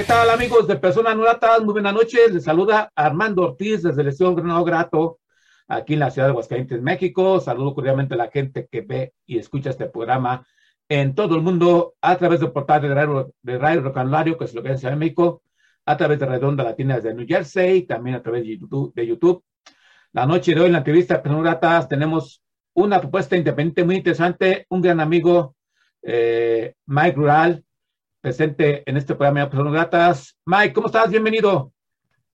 ¿Qué tal amigos de Personas Gratas? Muy buenas noches. Les saluda Armando Ortiz desde Lesión Granado Grato, aquí en la ciudad de Aguascalientes, México. Saludo cordialmente a la gente que ve y escucha este programa en todo el mundo a través del portal de Radio, de Radio que es lo que es en México, a través de Redonda Latina desde New Jersey, también a través de YouTube. De YouTube. La noche de hoy en la entrevista Personas Gratas tenemos una propuesta independiente muy interesante, un gran amigo, eh, Mike Rural, presente en este programa de Personas Gratas. Mike, ¿cómo estás? Bienvenido.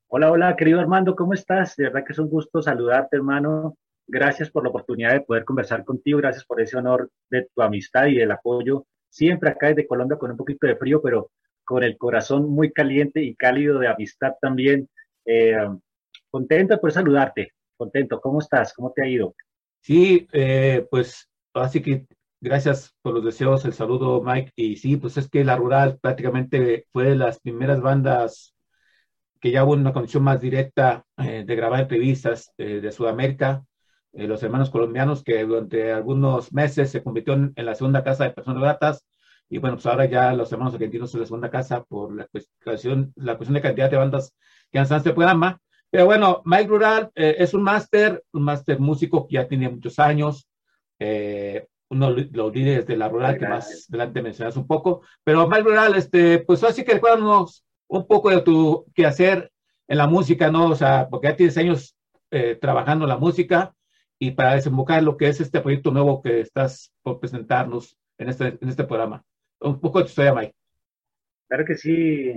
Hola, hola, querido Armando, ¿cómo estás? De verdad que es un gusto saludarte, hermano. Gracias por la oportunidad de poder conversar contigo, gracias por ese honor de tu amistad y del apoyo. Siempre acá desde Colombia con un poquito de frío, pero con el corazón muy caliente y cálido de amistad también. Eh, contento por saludarte, contento. ¿Cómo estás? ¿Cómo te ha ido? Sí, eh, pues así que Gracias por los deseos, el saludo, Mike. Y sí, pues es que La Rural prácticamente fue de las primeras bandas que ya hubo una conexión más directa eh, de grabar entrevistas eh, de Sudamérica. Eh, los hermanos colombianos que durante algunos meses se convirtió en, la segunda casa de personas ratas. Y bueno, pues ahora ya los hermanos argentinos son la segunda casa por la cuestión, la cuestión de cantidad de bandas que han en este programa. Pero bueno, Mike Rural es un máster, un máster músico que ya tiene muchos años. Eh, uno los líderes de la rural que más adelante mencionas un poco, pero más rural, este, pues así que recuérdanos un poco de tu quehacer en la música, ¿no? O sea, porque ya tienes años eh, trabajando la música y para desembocar lo que es este proyecto nuevo que estás por presentarnos en este, en este programa. Un poco de tu historia, Mike. Claro que sí,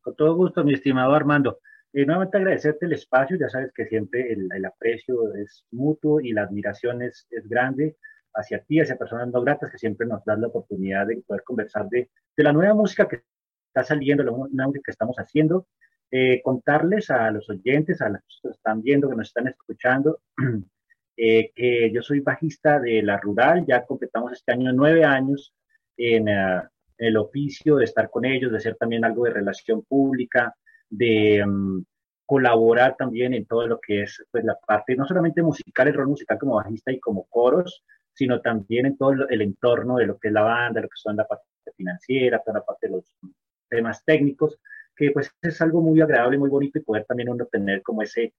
con todo gusto, mi estimado Armando. Y eh, nuevamente agradecerte el espacio, ya sabes que siempre el, el aprecio es mutuo y la admiración es, es grande hacia ti, hacia personas no gratas que siempre nos dan la oportunidad de poder conversar de, de la nueva música que está saliendo, la nueva música que estamos haciendo, eh, contarles a los oyentes, a los que nos están viendo, que nos están escuchando, eh, que yo soy bajista de La Rural, ya completamos este año nueve años en uh, el oficio de estar con ellos, de hacer también algo de relación pública, de um, colaborar también en todo lo que es pues, la parte, no solamente musical, el rol musical como bajista y como coros, sino también en todo el entorno de lo que es la banda, lo que son la parte financiera, toda la parte de los temas técnicos, que pues es algo muy agradable, muy bonito y poder también uno tener como ese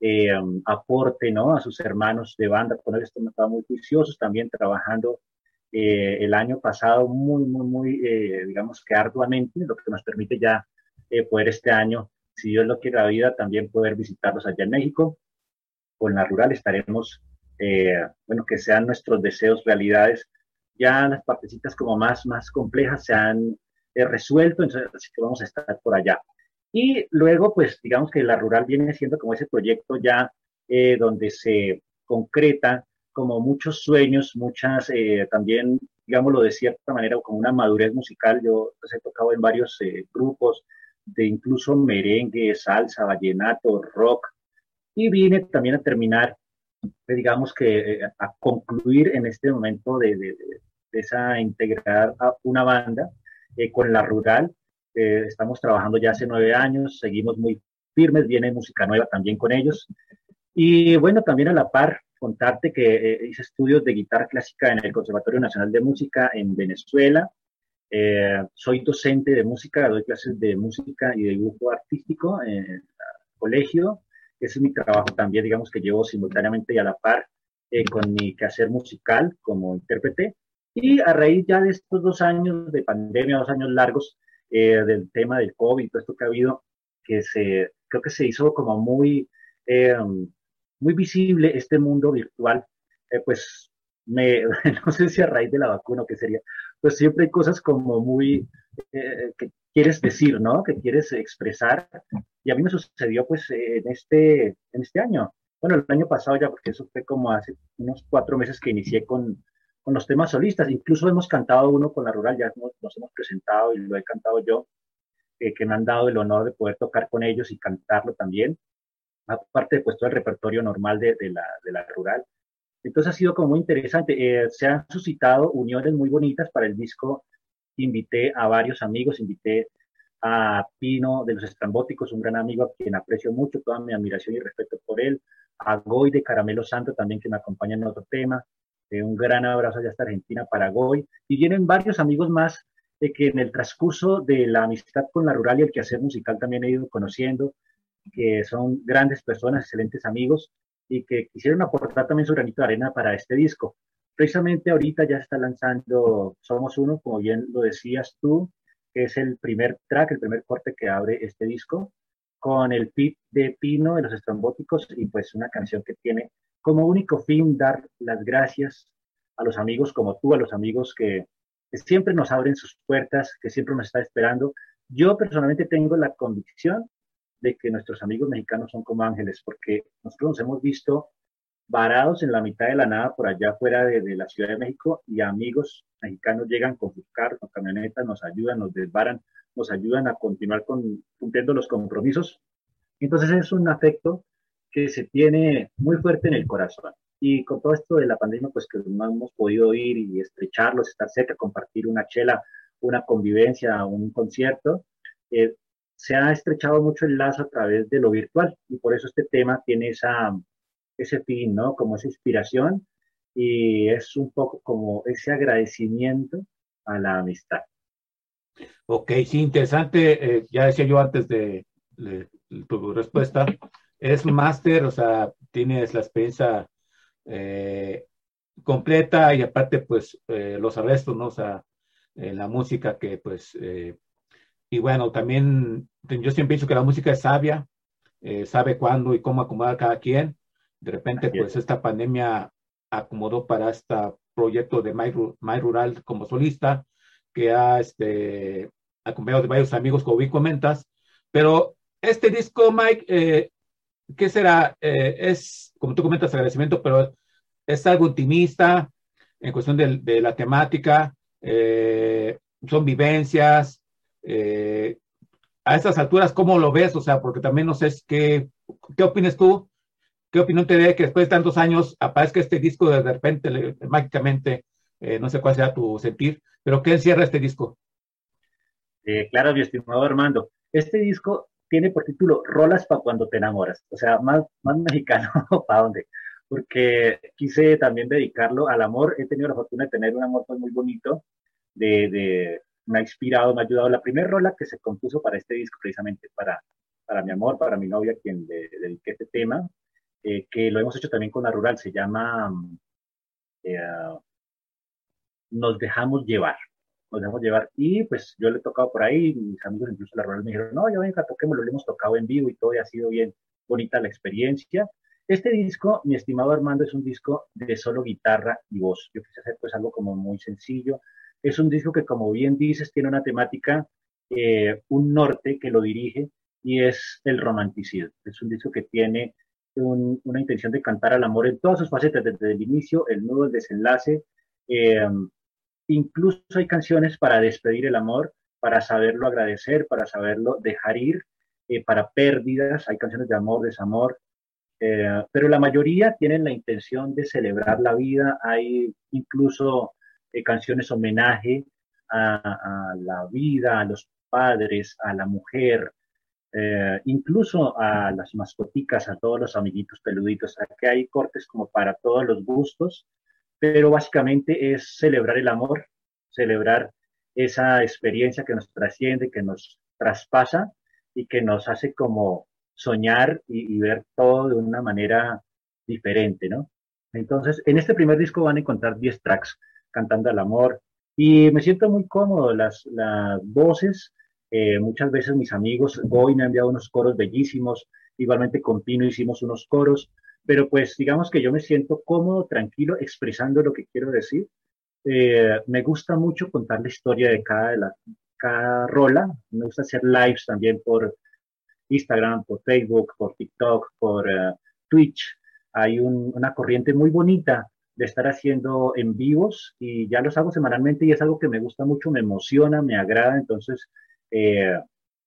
eh, aporte, ¿no? A sus hermanos de banda, con ellos estado muy juiciosos también trabajando eh, el año pasado muy, muy, muy, eh, digamos que arduamente, lo que nos permite ya poder este año, si Dios lo quiere la vida, también poder visitarlos allá en México. Con la rural estaremos eh, bueno, que sean nuestros deseos realidades. Ya las partecitas como más, más complejas se han eh, resuelto, entonces así que vamos a estar por allá. Y luego, pues digamos que la rural viene siendo como ese proyecto ya eh, donde se concreta como muchos sueños, muchas también, digámoslo de cierta manera, como una madurez musical. Yo pues, he tocado en varios grupos de incluso merengue, salsa, vallenato, rock, y vine también a terminar digamos que eh, a concluir en este momento de, de, esa integrar a una banda eh, con la rural. Eh, estamos trabajando ya hace nueve años, seguimos muy firmes, viene música nueva también con ellos. Y bueno, también a la par, contarte que hice estudios de guitarra clásica en el Conservatorio Nacional de Música en Venezuela. soy docente de música, doy clases de música y de dibujo artístico en el colegio ese es mi trabajo también, digamos que llevo simultáneamente y a la par eh, con mi quehacer musical como intérprete. Y a raíz ya de estos dos años de pandemia, dos años largos eh, del tema del COVID, todo esto que ha habido, que se, creo que se hizo como muy, eh, muy visible este mundo virtual, pues me, no sé si a raíz de la vacuna o qué sería, pues siempre hay cosas como muy, que quieres decir, ¿no? Que quieres expresar. Y a mí me sucedió pues en este, en este año. Bueno, el año pasado ya, porque eso fue como hace unos cuatro meses que inicié con, con los temas solistas. Incluso hemos cantado uno con la rural, ya nos, hemos presentado y lo he cantado yo, eh, que me han dado el honor de poder tocar con ellos y cantarlo también, aparte pues todo el repertorio normal de, de, la, de la rural. Entonces ha sido como muy interesante. Eh, se han suscitado uniones muy bonitas para el disco. Invité a varios amigos, invité a Pino de los Estrambóticos, un gran amigo a quien aprecio mucho, toda mi admiración y respeto por él, a Goy de Caramelo Santo también que me acompaña en otro tema, eh, un gran abrazo allá hasta Argentina para Goy, y vienen varios amigos más de que en el transcurso de la amistad con la rural y el quehacer musical también he ido conociendo, que son grandes personas, excelentes amigos, y que quisieron aportar también su granito de arena para este disco. Precisamente ahorita ya está lanzando Somos Uno, como bien lo decías tú, que es el primer track, el primer corte que abre este disco, con el pit de Pino de los Estrambóticos y pues una canción que tiene como único fin dar las gracias a los amigos como tú, a los amigos que, siempre nos abren sus puertas, que siempre nos está esperando. Yo personalmente tengo la convicción de que nuestros amigos mexicanos son como ángeles, porque nosotros nos hemos visto varados en la mitad de la nada por allá fuera de, la Ciudad de México y amigos mexicanos llegan con sus carros, con camionetas, nos ayudan, nos desbaran, nos ayudan a continuar con, cumpliendo los compromisos. Entonces es un afecto que se tiene muy fuerte en el corazón. Y con todo esto de la pandemia, pues que no hemos podido ir y estrecharlos, estar cerca, compartir una chela, una convivencia, un concierto, eh, se ha estrechado mucho el lazo a través de lo virtual y por eso este tema tiene esa, ese fin, ¿no? Como esa inspiración y es un poco como ese agradecimiento a la amistad. Ok, sí, interesante. Eh, ya decía yo antes de, tu respuesta, es máster, o sea, tienes la experiencia eh, completa y aparte, pues, eh, los arrestos, ¿no? O sea, la música que, pues, y bueno, también yo siempre pienso que la música es sabia, sabe cuándo y cómo acomodar cada quien. De repente, pues esta pandemia acomodó para este proyecto de My, Rural como solista, que ha este, acompañado de varios amigos, como bien comentas. Pero este disco, Mike, eh, ¿qué será? Eh, es, como tú comentas, agradecimiento, pero es algo optimista en cuestión de, la temática, eh, son vivencias. a estas alturas, ¿cómo lo ves? O sea, porque también no sé qué, qué opinas tú ¿Qué opinión te da que después de tantos años aparezca este disco de repente, mágicamente, eh, no sé cuál sea tu sentir, pero qué encierra este disco? Eh, claro, mi estimado Armando. Este disco tiene por título Rolas para cuando te enamoras. O sea, más, más mexicano, ¿para dónde? Porque quise también dedicarlo al amor. He tenido la fortuna de tener un amor pues, muy bonito, de, me ha inspirado, me ha ayudado. La primera rola que se compuso para este disco, precisamente para, para mi amor, para mi novia, quien le dediqué este tema, eh, que lo hemos hecho también con la rural, se llama eh, Nos dejamos llevar. Nos dejamos llevar. Y pues yo le he tocado por ahí, mis amigos incluso de la rural me dijeron, no, ya venga, toquémoslo, lo hemos tocado en vivo y todo, y ha sido bien bonita la experiencia. Este disco, mi estimado Armando, es un disco de solo guitarra y voz. Yo quise hacer pues algo como muy sencillo. Es un disco que, como bien dices, tiene una temática, eh, un norte que lo dirige y es el romanticismo. Es un disco que tiene una intención de cantar al amor en todas sus facetas, desde el inicio, el nudo, el desenlace. Eh, incluso hay canciones para despedir el amor, para saberlo agradecer, para saberlo dejar ir, eh, para pérdidas, hay canciones de amor, desamor, eh, pero la mayoría tienen la intención de celebrar la vida, hay incluso canciones homenaje a, a la vida, a los padres, a la mujer, eh, incluso a las mascoticas, a todos los amiguitos peluditos. Aquí hay cortes como para todos los gustos, pero básicamente es celebrar el amor, celebrar esa experiencia que nos trasciende, que nos traspasa y que nos hace como soñar y, ver todo de una manera diferente, ¿no? Entonces, en este primer disco van a encontrar 10 tracks cantando al amor y me siento muy cómodo, las, las voces eh, muchas veces mis amigos, hoy me han enviado unos coros bellísimos, igualmente con Pino hicimos unos coros, pero pues digamos que yo me siento cómodo, tranquilo, expresando lo que quiero decir. Eh, me gusta mucho contar la historia de cada, de la, cada rola, me gusta hacer lives también por Instagram, por Facebook, por TikTok, por eh, Twitch. Hay una corriente muy bonita de estar haciendo en vivos y ya los hago semanalmente y es algo que me gusta mucho, me emociona, me agrada, entonces eh,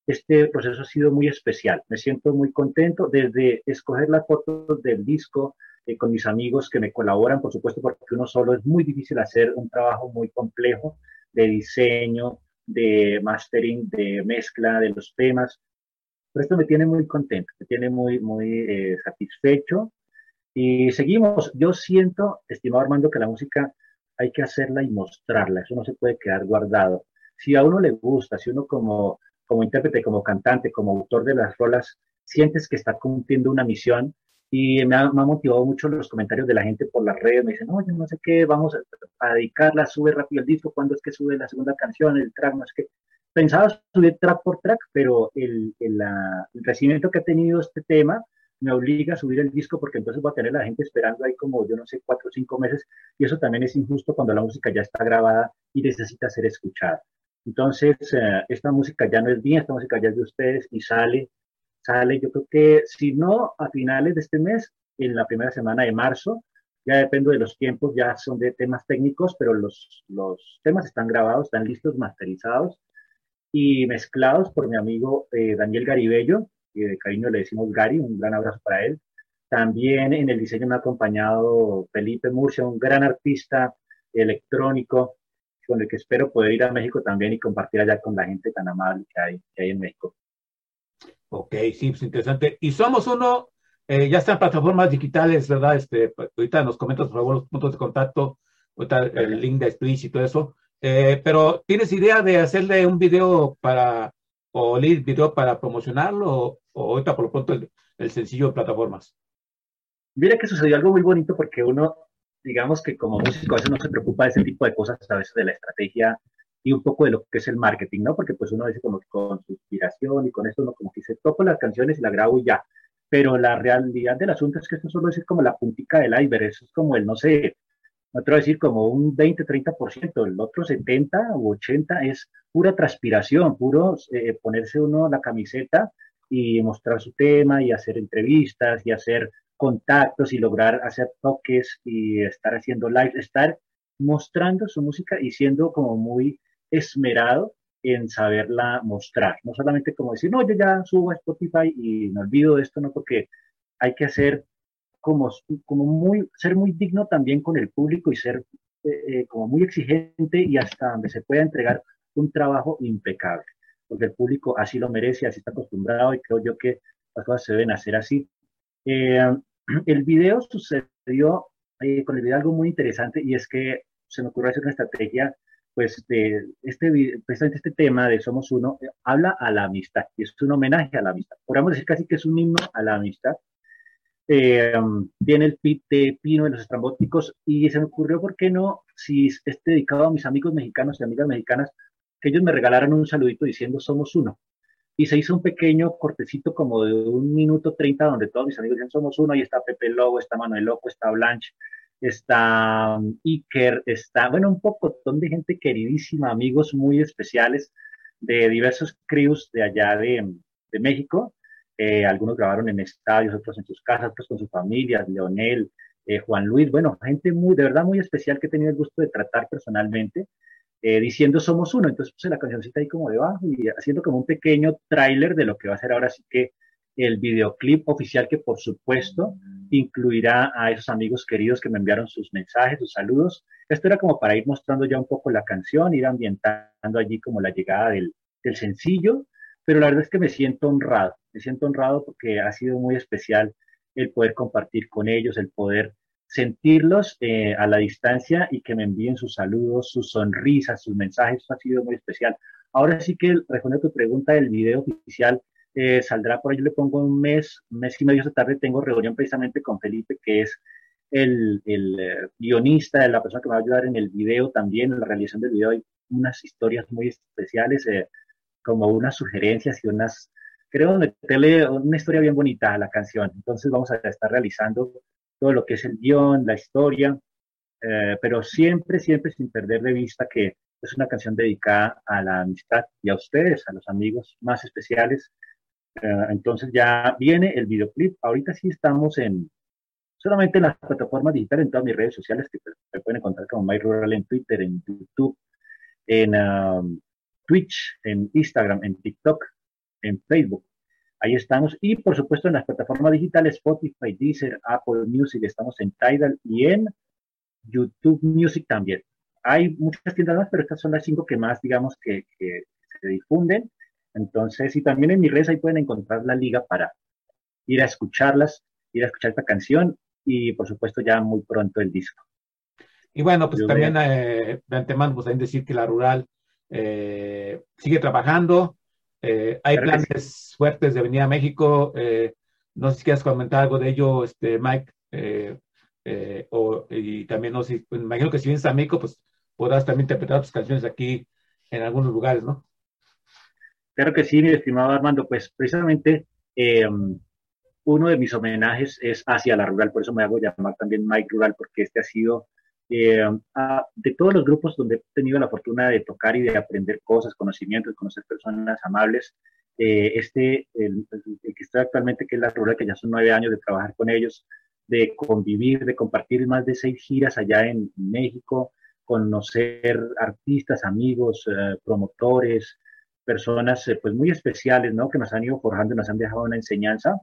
este proceso ha sido muy especial, me siento muy contento desde escoger las fotos del disco eh, con mis amigos que me colaboran, por supuesto, porque uno solo es muy difícil hacer un trabajo muy complejo de diseño, de mastering, de mezcla de los temas, pero esto me tiene muy contento, me tiene muy, muy eh, satisfecho y seguimos. Yo siento, estimado Armando, que la música hay que hacerla y mostrarla. Eso no se puede quedar guardado. Si a uno le gusta, si uno como, como intérprete, como cantante, como autor de las rolas, sientes que está cumpliendo una misión, y me ha, motivado mucho los comentarios de la gente por las redes. Me dicen, no, yo no sé qué, vamos a, dedicarla, sube rápido el disco, cuándo es que sube la segunda canción, el track, no es que. Pensaba subir track por track, pero el, el, el que ha tenido este tema me obliga a subir el disco porque entonces voy a tener a la gente esperando ahí como, yo no sé, cuatro o cinco meses y eso también es injusto cuando la música ya está grabada y necesita ser escuchada. Entonces, eh, esta música ya no es mía, esta música ya es de ustedes y sale, sale, yo creo que si no a finales de este mes, en la primera semana de marzo, ya depende de los tiempos, ya son de temas técnicos, pero los, los temas están grabados, están listos, masterizados y mezclados por mi amigo eh, Daniel Garibello, de cariño le decimos Gary, un gran abrazo para él. También en el diseño me ha acompañado Felipe Murcia, un gran artista electrónico, con el que espero poder ir a México también y compartir allá con la gente tan amable que hay, que hay en México. Ok, sí, pues interesante. Y somos uno, eh, ya está en plataformas digitales, ¿verdad? Este, pues, ahorita nos comentas, por favor, los puntos de contacto, ahorita el link de Twitch y todo eso. Eh, pero, ¿tienes idea de hacerle un video para, o lead video para promocionarlo, o ahorita por lo pronto el, sencillo de plataformas? Mira que sucedió algo muy bonito porque uno, digamos que como músico a veces no se preocupa de ese tipo de cosas, a veces de la estrategia y un poco de lo que es el marketing, ¿no? Porque pues uno dice como que con su inspiración y con esto uno como que se toco las canciones y la grabo y ya. Pero la realidad del asunto es que esto solo es como la puntica del iceberg, eso es como el, no sé, otro decir como un 20-30%, el otro 70 u 80 es pura transpiración, puro eh, ponerse uno la camiseta y mostrar su tema y hacer entrevistas y hacer contactos y lograr hacer toques y estar haciendo live, estar mostrando su música y siendo como muy esmerado en saberla mostrar. No solamente como decir, no, yo ya subo a Spotify y me olvido de esto, no, porque hay que hacer como, como muy, ser muy digno también con el público y ser eh, eh, como muy exigente y hasta donde se pueda entregar un trabajo impecable porque el público así lo merece, así está acostumbrado y creo yo que las cosas se deben hacer así. Eh, el video sucedió eh, con el video algo muy interesante y es que se me ocurrió hacer una estrategia, pues de este, precisamente este tema de Somos Uno, eh, habla a la amistad y es un homenaje a la amistad. Podríamos decir casi que es un himno a la amistad. tiene el pit de Pino de los estrambóticos y se me ocurrió, ¿por qué no? Si es dedicado a mis amigos mexicanos y amigas mexicanas, que ellos me regalaron un saludito diciendo somos uno. Y se hizo un pequeño cortecito como de un minuto treinta donde todos mis amigos dicen somos uno. Ahí está Pepe Lobo, está Manuel Loco, está Blanche, está um, Iker, está, bueno, un poco de gente queridísima, amigos muy especiales de diversos crews de allá de, de México. Eh, algunos grabaron en estadios, otros en sus casas, otros con sus familias, Leonel, eh, Juan Luis, bueno, gente muy, de verdad muy especial que he tenido el gusto de tratar personalmente eh, diciendo somos uno. Entonces puse la cancioncita ahí como debajo y haciendo como un pequeño tráiler de lo que va a ser ahora sí que el videoclip oficial que por supuesto incluirá a esos amigos queridos que me enviaron sus mensajes, sus saludos. Esto era como para ir mostrando ya un poco la canción, ir ambientando allí como la llegada del, del sencillo, pero la verdad es que me siento honrado, me siento honrado porque ha sido muy especial el poder compartir con ellos, el poder sentirlos eh, a la distancia y que me envíen sus saludos, sus sonrisas, sus mensajes, ha sido muy especial. Ahora sí que respondiendo a tu pregunta, el video oficial eh, saldrá por ahí, le pongo un mes, mes y medio esta tarde, tengo reunión precisamente con Felipe, que es el, el eh, guionista, la persona que me va a ayudar en el video también, en la realización del video, hay unas historias muy especiales, como unas sugerencias y unas, creo, meterle una historia bien bonita a la canción. Entonces vamos a estar realizando todo lo que es el guion, la historia, eh, pero siempre, siempre sin perder de vista que es una canción dedicada a la amistad y a ustedes, a los amigos más especiales. Eh, entonces ya viene el videoclip. Ahorita sí estamos en, solamente en las plataformas digitales, en todas mis redes sociales, que me pueden encontrar como MyRural en Twitter, en YouTube, en um, Twitch, en Instagram, en TikTok, en Facebook. Ahí estamos. Y por supuesto en las plataformas digitales Spotify, Deezer, Apple Music, estamos en Tidal y en YouTube Music también. Hay muchas tiendas más, pero estas son las cinco que más, digamos, que, que se difunden. Entonces, y también en mis redes ahí pueden encontrar la liga para ir a escucharlas, ir a escuchar esta canción y por supuesto ya muy pronto el disco. Y bueno, pues también eh, de antemano, pues también decir que la rural eh, sigue trabajando, eh, hay planes fuertes de venir a México, no sé si quieres comentar algo de ello, este, Mike, o, y también no sé, pues, imagino que si vienes a México, pues podrás también interpretar tus canciones aquí en algunos lugares, ¿no? Claro que sí, mi estimado Armando, pues precisamente uno de mis homenajes es hacia la rural, por eso me hago llamar también Mike Rural, porque este ha sido eh, de todos los grupos donde he tenido la fortuna de tocar y de aprender cosas, conocimientos, conocer personas amables. Eh, este, el, que estoy actualmente, que es la rural, que ya son nueve años de trabajar con ellos, de convivir, de compartir más de seis giras allá en México, conocer artistas, amigos, eh, promotores, personas pues muy especiales, ¿no? Que nos han ido forjando, nos han dejado una enseñanza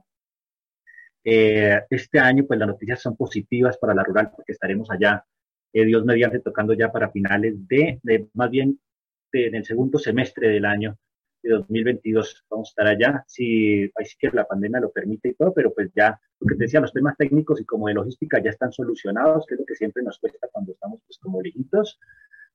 eh, este año, pues las noticias son positivas para la rural porque estaremos allá, eh, Dios mediante, tocando ya para finales de, más bien en el segundo semestre del año de 2022. Vamos a estar allá, si sí que la pandemia lo permite y todo, pero pues ya, lo que te decía, los temas técnicos y como de logística ya están solucionados, que es lo que siempre nos cuesta cuando estamos pues como lejitos,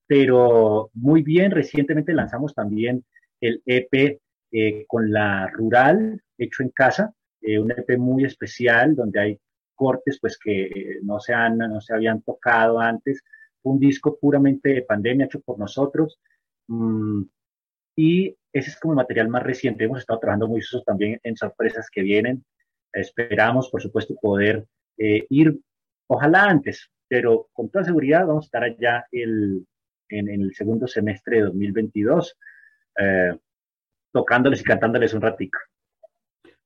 pero muy bien, recientemente lanzamos también el EP eh, con la rural, hecho en casa, eh, un EP muy especial donde hay cortes pues que no se, han, no se habían tocado antes. un disco puramente de pandemia hecho por nosotros. Mm, y ese es como el material más reciente. Hemos estado trabajando muy también en sorpresas que vienen. Esperamos, por supuesto, poder eh, ir, ojalá antes, pero con toda seguridad vamos a estar allá el, en, el segundo semestre de 2022, eh, tocándoles y cantándoles un ratico.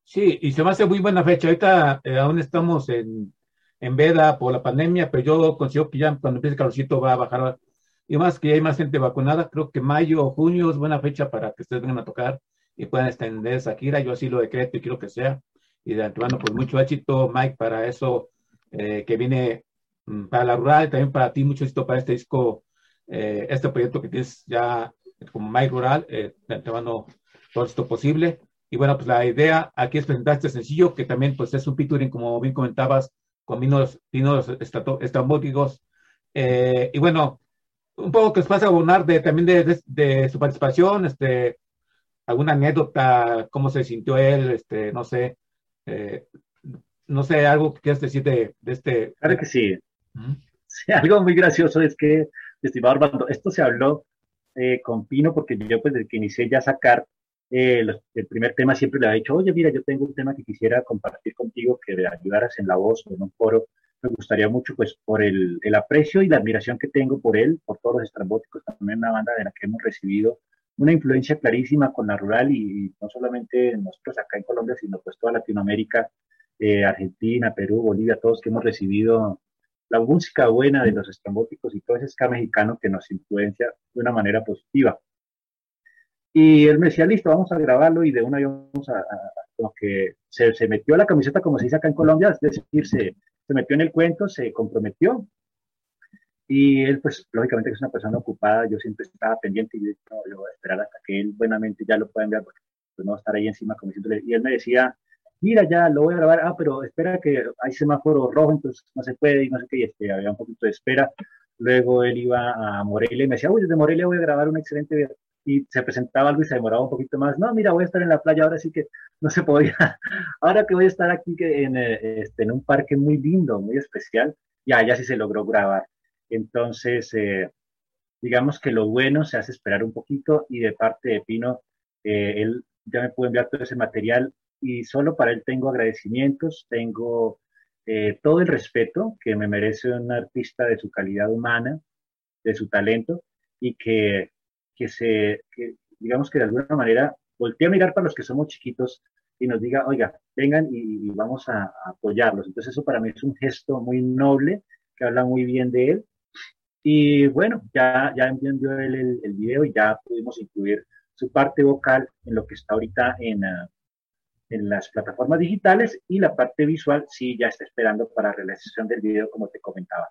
Sí, y se me hace muy buena fecha. Ahorita eh, aún estamos en, en veda por la pandemia, pero yo considero que ya cuando empiece el calorcito va a bajar. Y más que hay más gente vacunada, creo que mayo o junio es buena fecha para que ustedes vengan a tocar y puedan extender esa gira. Yo así lo decreto y quiero que sea. Y de antemano, pues mucho éxito, Mike, para eso eh, que viene mm, para la rural, también para ti, mucho éxito para este disco, eh, este proyecto que tienes ya como Mike Rural, de antemano todo esto posible. Y bueno, pues la idea aquí es presentar este sencillo, que también pues es un featuring, como bien comentabas, con vinos, vinos estrambóticos. Eh, y bueno, un poco que os pasa a abonar de, también de, de, su participación, este, alguna anécdota, cómo se sintió él, este, no sé, eh, no sé, algo que quieras decir de, de este. Claro que sí. sí. Algo muy gracioso es que, estimado Armando, esto se habló eh, con Pino porque yo pues desde que inicié ya a sacar eh, el primer tema siempre le ha dicho, oye, mira, yo tengo un tema que quisiera compartir contigo, que me ayudaras en la voz o en un foro. Me gustaría mucho, pues, por el, el aprecio y la admiración que tengo por él, por todos los estrambóticos, también una banda de la que hemos recibido una influencia clarísima con la rural y, no solamente nosotros acá en Colombia, sino pues toda Latinoamérica, eh, Argentina, Perú, Bolivia, todos que hemos recibido la música buena de los estrambóticos y todo ese ska mexicano que nos influencia de una manera positiva. Y él me decía, listo, vamos a grabarlo y de una vamos a, como que se, se, metió la camiseta, como se dice acá en Colombia, es decir, se, se metió en el cuento, se comprometió. Y él, pues, lógicamente que es una persona ocupada, yo siempre estaba pendiente y yo, no, yo voy a esperar hasta que él buenamente ya lo pueda enviar, porque pues, no va a estar ahí encima como diciéndole. Y él me decía, mira, ya lo voy a grabar, ah, pero espera que hay semáforo rojo, entonces no se puede y no sé qué, y este, había un poquito de espera. Luego él iba a Morelia y me decía, uy, desde Morelia voy a grabar un excelente y se presentaba algo y se demoraba un poquito más. No, mira, voy a estar en la playa, ahora sí que no se podía. Ahora que voy a estar aquí en, eh, este, en un parque muy lindo, muy especial, ya, ya sí se logró grabar. Entonces, eh, digamos que lo bueno se hace esperar un poquito y de parte de Pino, eh, él ya me pudo enviar todo ese material y solo para él tengo agradecimientos, tengo todo el respeto que me merece un artista de su calidad humana, de su talento y que que se, digamos que de alguna manera voltea a mirar para los que somos chiquitos y nos diga, oiga, vengan y, vamos a, apoyarlos. Entonces eso para mí es un gesto muy noble que habla muy bien de él. Y bueno, ya, ya envió él el, el, video y ya pudimos incluir su parte vocal en lo que está ahorita en, ah, en las plataformas digitales y la parte visual sí ya está esperando para la realización del video como te comentaba.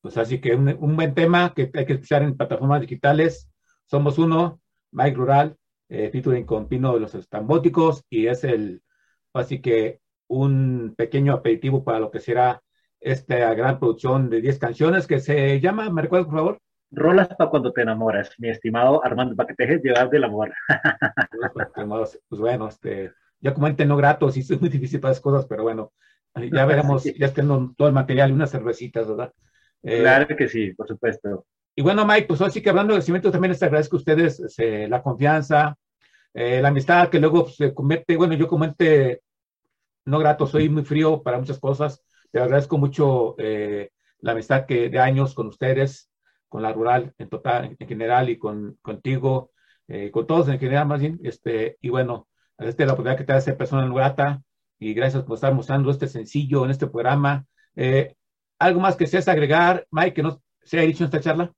Pues así que un, un buen tema que hay que escuchar en plataformas digitales. Somos uno, Mike Rural, eh, featuring con Pino de los Estambóticos y es el, así que un pequeño aperitivo para lo que será esta gran producción de 10 canciones que se llama, ¿me recuerdas por favor? Rolas para cuando te enamoras, mi estimado Armando, para que te dejes llevar del amor. pues bueno, este, ya como ente no grato, sí es muy difícil para esas cosas, pero bueno, ya veremos, ya tengo todo el material y unas cervecitas, ¿verdad? Eh, claro que sí, por supuesto. Y bueno, Mike, pues así que hablando de cimientos, también les agradezco a ustedes este, la confianza, eh, la amistad que luego se convierte, bueno, yo como ente no grato, soy muy frío para muchas cosas, te agradezco mucho eh, la amistad que de años con ustedes, con la rural en total, en general y con contigo, con todos en general más bien, este, y bueno, este la oportunidad que te ser persona no grata y gracias por estar mostrando este sencillo en este programa. ¿Algo más que seas agregar, Mike, que no se ha dicho en esta charla?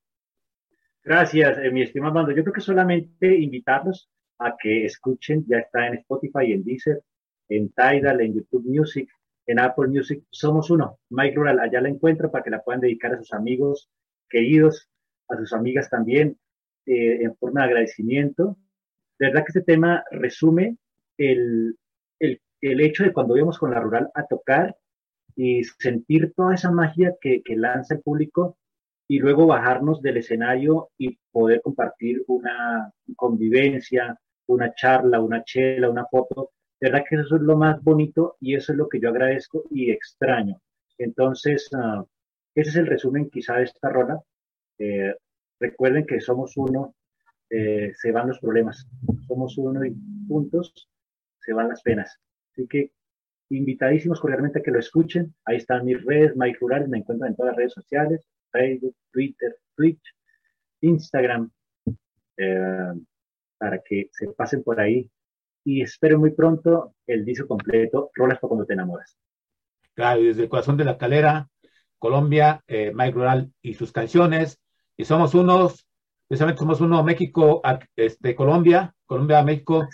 Gracias, eh, mi estimado Armando. Yo creo que solamente invitarlos a que escuchen, ya está en Spotify, en Deezer, en Tidal, en YouTube Music, en Apple Music. Somos uno, Mike Rural, allá la encuentra para que la puedan dedicar a sus amigos queridos, a sus amigas también, eh, en forma de agradecimiento. De verdad que este tema resume el, el, el hecho de cuando íbamos con la rural a tocar y sentir toda esa magia que lanza el público y luego bajarnos del escenario y poder compartir una convivencia, una charla, una chela, una foto. De verdad que eso es lo más bonito y eso es lo que yo agradezco y extraño. Entonces, uh, ese es el resumen quizá de esta rola. Eh, recuerden que somos uno, eh, se van los problemas. Somos uno y juntos se van las penas. Así que invitadísimos cordialmente a que lo escuchen. Ahí están mis redes, Mike Rural, me encuentran en todas las redes sociales. Facebook, Twitter, Twitch, Instagram, eh, para que se pasen por ahí. Y espero muy pronto el disco completo, Rolas para cuando te enamoras. Claro, desde el corazón de la calera, Colombia, eh, Mike Rural y sus canciones, y somos unos, precisamente somos uno, México, este, Colombia, Colombia, México,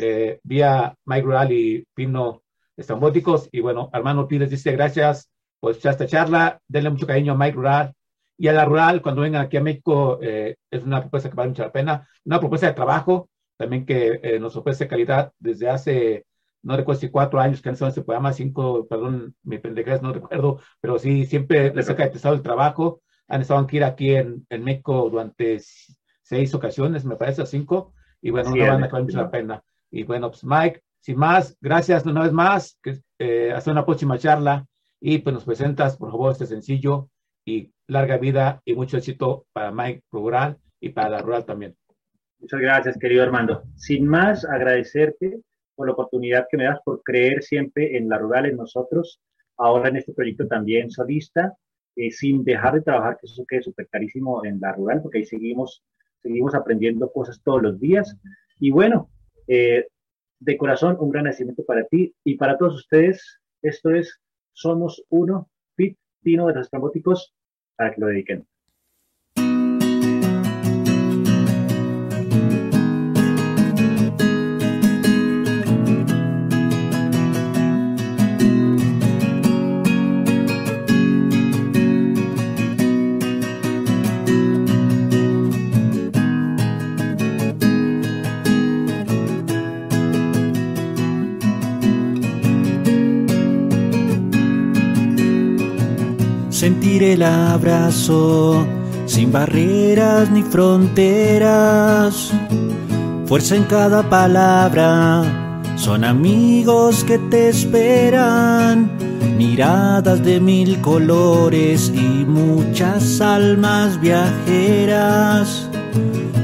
eh, vía Mike Rural y Pino Estambóticos, y bueno, hermano Pires dice gracias por esta charla, denle mucho cariño a Mike Rural, y a la rural, cuando vengan aquí a México, eh, es una propuesta que vale mucho la pena. Una propuesta de trabajo también que eh, nos ofrece calidad desde hace, no recuerdo si cuatro años que han estado en este programa, cinco, perdón, mi pendejas, no recuerdo, pero sí, siempre les ha caracterizado el trabajo. Han estado aquí en, en México durante seis ocasiones, me parece, cinco, y bueno, no van a vale mucho la pena. Y bueno, pues Mike, sin más, gracias una vez más, que, eh, hasta una próxima charla, y pues nos presentas, por favor, este sencillo y larga vida y mucho éxito para Mike Rural y para la Rural también. Muchas gracias, querido Armando. Sin más, agradecerte por la oportunidad que me das por creer siempre en la Rural, en nosotros, ahora en este proyecto también solista, eh, sin dejar de trabajar, que eso quede súper carísimo en la Rural, porque ahí seguimos, seguimos aprendiendo cosas todos los días. Y bueno, eh, de corazón, un gran agradecimiento para ti y para todos ustedes. Esto es Somos Uno, Fit Tino de los Estrambóticos para que lo dediquen. Sentir el abrazo sin barreras ni fronteras. Fuerza en cada palabra, son amigos que te esperan. Miradas de mil colores y muchas almas viajeras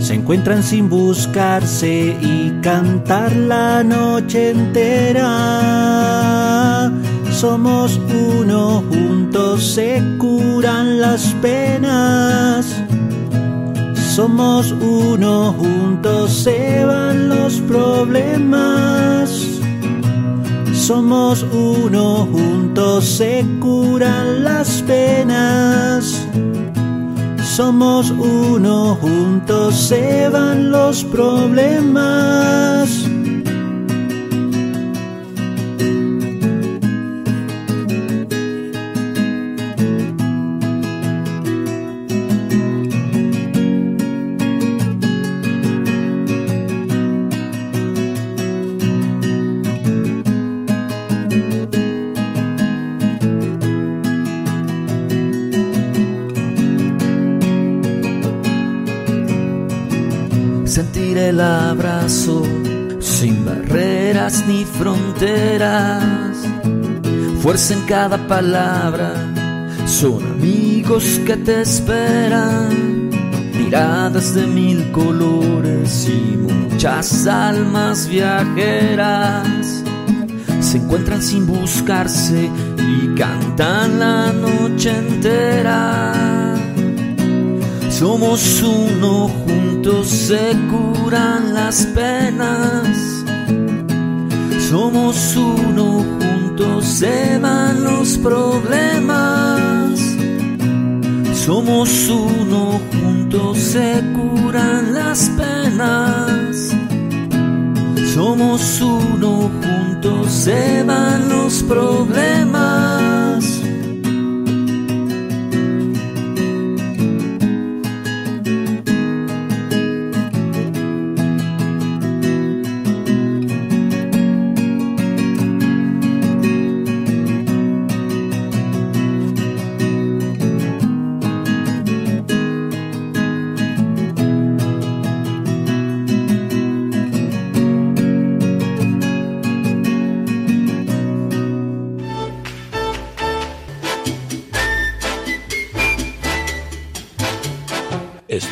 se encuentran sin buscarse y cantar la noche entera somos uno, juntos se curan las penas. Somos uno, juntos se van los problemas. Somos uno, juntos se curan las penas. Somos uno, juntos se van los problemas. El abrazo sin barreras ni fronteras. Fuerza en cada palabra, son amigos que te esperan. Miradas de mil colores y muchas almas viajeras se encuentran sin buscarse y cantan la noche entera. Somos uno juntos se curan las penas. Somos uno, juntos se van los problemas. Somos uno, juntos se curan las penas. Somos uno, juntos se van los problemas.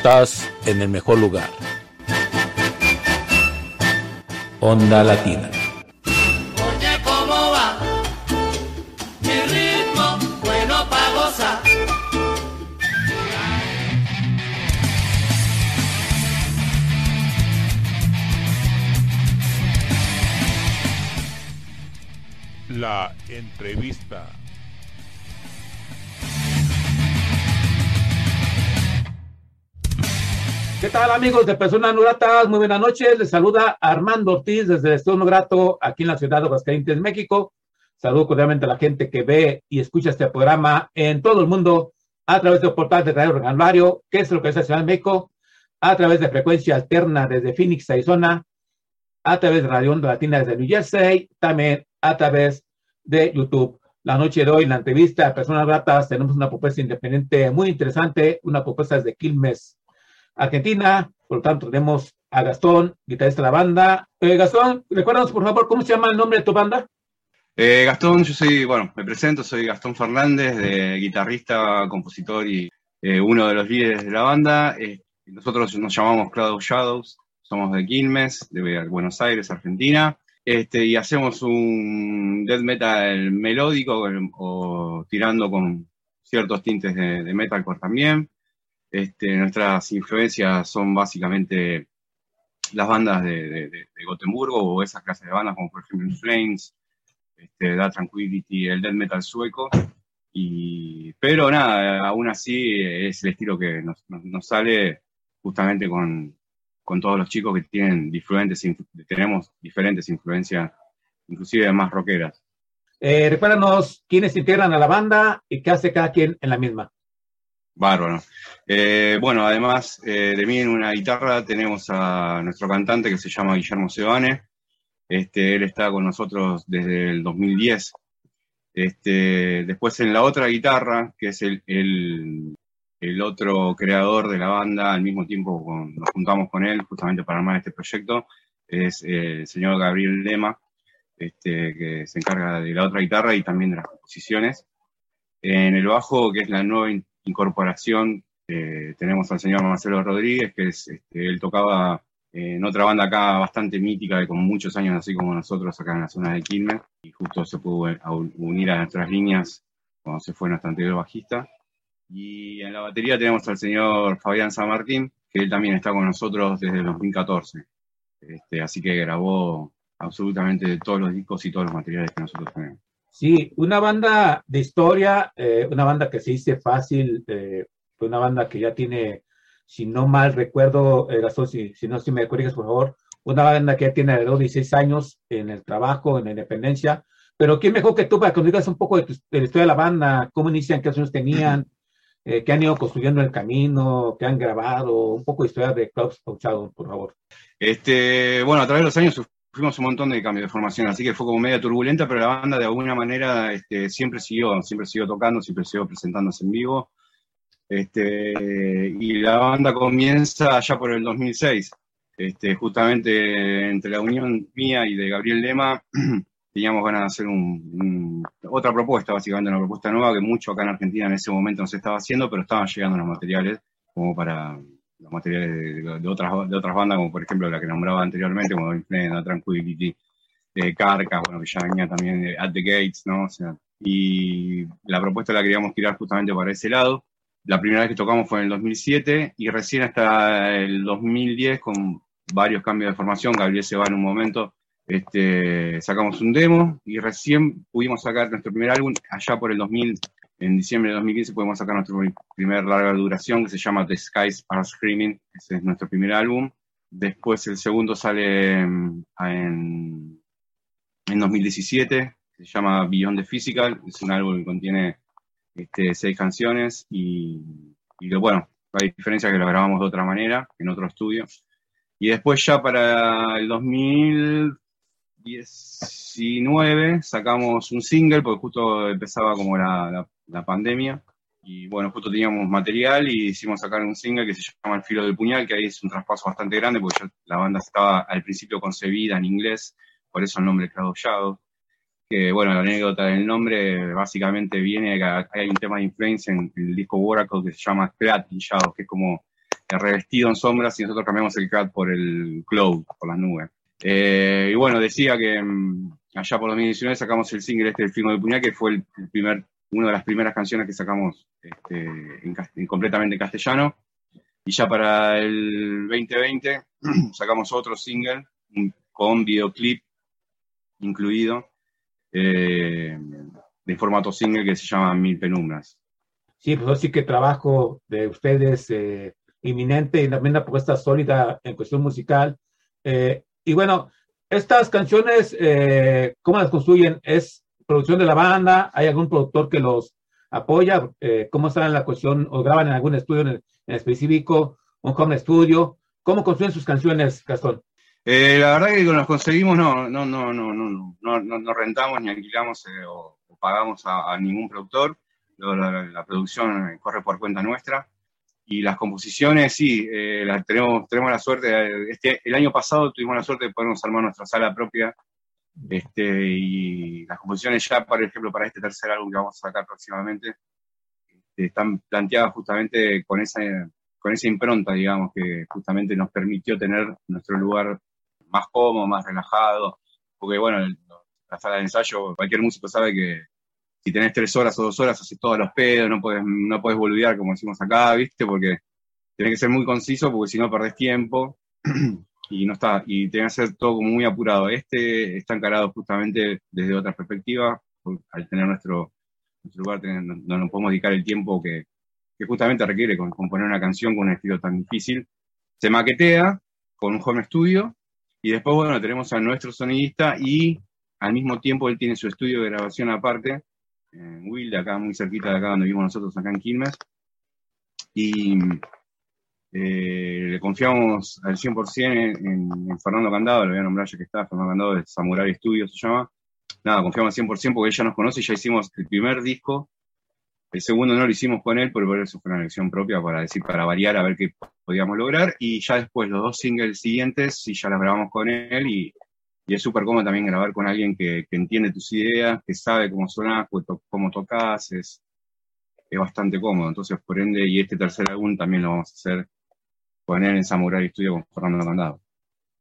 Estás en el mejor lugar. Onda Latina. Oye, ¿cómo va? Mi ritmo, bueno para gozar. La entrevista. ¿Qué tal amigos de Personas? Muy buenas noches. Les saluda Armando Ortiz desde el Estudio Grato aquí en la ciudad de Aguascalientes, México. Saludo cordialmente a la gente que ve y escucha este programa en todo el mundo a través del portal de Radio Regalario, que es lo que es la Ciudad de México, a través de frecuencia alterna desde Phoenix, Arizona, a través de Radio Latina desde New Jersey, también a través de YouTube. La noche de hoy, la entrevista a Personas Gratas, tenemos una propuesta independiente muy interesante, una propuesta desde Quilmes, Argentina. Por lo tanto, tenemos a Gastón, guitarrista de la banda. Eh, Gastón, recuérdanos por favor cómo se llama el nombre de tu banda. Eh, Gastón, yo soy, bueno, me presento, soy Gastón Fernández, de guitarrista, compositor y eh, uno de los líderes de la banda. nosotros nos llamamos Cloud Shadows, somos de Quilmes, de Buenos Aires, Argentina. Este, y hacemos un death metal melódico o, tirando con ciertos tintes de metalcore también. Este, nuestras influencias son básicamente las bandas de, Gotemburgo o esas clases de bandas como por ejemplo Flames, este, Da Tranquility, el death metal sueco. Y, pero nada, aún así es el estilo que nos, sale justamente con, todos los chicos que tienen diferentes, tenemos diferentes influencias, inclusive más rockeras. Eh, recuérdanos quiénes integran a la banda y qué hace cada quien en la misma. Bárbaro. Eh, bueno, además eh, de mí en una guitarra tenemos a nuestro cantante que se llama Guillermo Sebane. Este, él está con nosotros desde el 2010. Este, después en la otra guitarra, que es el, el, otro creador de la banda, al mismo tiempo nos juntamos con él justamente para armar este proyecto, es el señor Gabriel Lema, este, que se encarga de la otra guitarra y también de las composiciones. En el bajo, que es la nueva incorporación eh, tenemos al señor Marcelo Rodríguez, que es, este, él tocaba en otra banda acá bastante mítica, de con muchos años, así como nosotros acá en la zona de Quilmes, y justo se pudo unir a nuestras líneas cuando se fue nuestro anterior bajista. Y en la batería tenemos al señor Fabián San Martín, que él también está con nosotros desde el 2014. Este, así que grabó absolutamente todos los discos y todos los materiales que nosotros tenemos. Sí, una banda de historia, eh, una banda que se dice fácil, eh, una banda que ya tiene, si no mal recuerdo, eh, si, si, no, si me corriges por favor, una banda que ya tiene alrededor de 16 años en el trabajo, en la independencia, pero ¿quién mejor que tú para que nos digas un poco de, la historia de la banda, cómo inician, qué años tenían, eh, qué han ido construyendo el camino, qué han grabado, un poco de historia de Clubs Pauchado, por favor? Este, bueno, a través de los años sufrimos un montón de cambios de formación, así que fue como media turbulenta, pero la banda de alguna manera este, siempre siguió, siempre siguió tocando, siempre siguió presentándose en vivo. Este, y la banda comienza allá por el 2006, este, justamente entre la unión mía y de Gabriel Lema, teníamos ganas de hacer un, otra propuesta, básicamente una propuesta nueva que mucho acá en Argentina en ese momento no se estaba haciendo, pero estaban llegando los materiales como para los materiales de, otras, de otras bandas, como por ejemplo la que nombraba anteriormente, como Inflame, Tranquility, eh, Carcas, bueno, que ya venía también At the Gates, ¿no? O sea, y la propuesta la queríamos tirar justamente para ese lado. La primera vez que tocamos fue en el 2007 y recién hasta el 2010, con varios cambios de formación, Gabriel se va en un momento, este, sacamos un demo y recién pudimos sacar nuestro primer álbum allá por el 2000, en diciembre de 2015 pudimos sacar nuestro primer larga duración que se llama The Skies Are Screaming, ese es nuestro primer álbum. Después el segundo sale en, en, 2017, se llama Beyond the Physical, es un álbum que contiene este, seis canciones y, y bueno, hay diferencia que lo grabamos de otra manera, en otro estudio. Y después ya para el 2019 sacamos un single, porque justo empezaba como la, la, pandemia. Y bueno, justo teníamos material y hicimos sacar un single que se llama El filo del puñal, que ahí es un traspaso bastante grande, porque la banda estaba al principio concebida en inglés, por eso el nombre Cloud Shadow que bueno, la anécdota del nombre básicamente viene que hay un tema de influencia en el disco Oracle que se llama Clad Shadows, que es como el revestido en sombras y nosotros cambiamos el CAD por el cloud, por las nubes. Eh, y bueno, decía que mm, allá por 2019 sacamos el single este, El Film de Puñal, que fue el primer, una de las primeras canciones que sacamos este, en, completamente en castellano. Y ya para el 2020 sacamos otro single con videoclip incluido eh, de formato single que se llama Mil Penumbras. Sí, pues sí que trabajo de ustedes eh, inminente y también una propuesta sólida en cuestión musical. Eh, y bueno, estas canciones, eh, ¿cómo las construyen? ¿Es producción de la banda? ¿Hay algún productor que los apoya? ¿Cómo están en la cuestión? ¿O graban en algún estudio en, específico? ¿Un home studio? ¿Cómo construyen sus canciones, Gastón? la verdad que cuando las conseguimos no, no, no, no, no, no, no, rentamos ni alquilamos o, pagamos a, ningún productor. La, producción corre por cuenta nuestra. Y las composiciones, sí, eh, las tenemos, tenemos la suerte, este, el año pasado tuvimos la suerte de podernos armar nuestra sala propia. Este, y las composiciones ya, por ejemplo, para este tercer álbum que vamos a sacar próximamente, este, están planteadas justamente con esa, con esa impronta, digamos, que justamente nos permitió tener nuestro lugar más cómodo, más relajado, porque bueno, la sala de ensayo, cualquier músico sabe que si tenés tres horas o dos horas, haces todos los pedos, no puedes, no puedes boludear como decimos acá, ¿viste? Porque tenés que ser muy conciso porque si no perdés tiempo y no está, y tenés que hacer todo como muy apurado. Este está encarado justamente desde otra perspectiva, al tener nuestro, nuestro lugar, no nos podemos dedicar el tiempo que, que justamente requiere componer una canción con un estilo tan difícil. Se maquetea con un home studio y después, bueno, tenemos a nuestro sonidista y al mismo tiempo él tiene su estudio de grabación aparte en Wilde, acá muy cerquita de acá donde vivimos nosotros, acá en Quilmes. Y eh, le confiamos al 100% en, Fernando Candado, lo voy a nombrar ya que está, Fernando Candado de Samurai Studios se llama. Nada, confiamos al 100% porque ella nos conoce, ya hicimos el primer disco, el segundo no lo hicimos con él, pero eso fue una elección propia para decir, para variar, a ver qué podíamos lograr. Y ya después los dos singles siguientes, sí ya los grabamos con él y y es súper cómodo también grabar con alguien que, entiende tus ideas, que sabe cómo sonas, cómo tocas, es, es bastante cómodo. Entonces, por ende, y este tercer álbum también lo vamos a hacer poner en Samurai Studio con Fernando Mandado.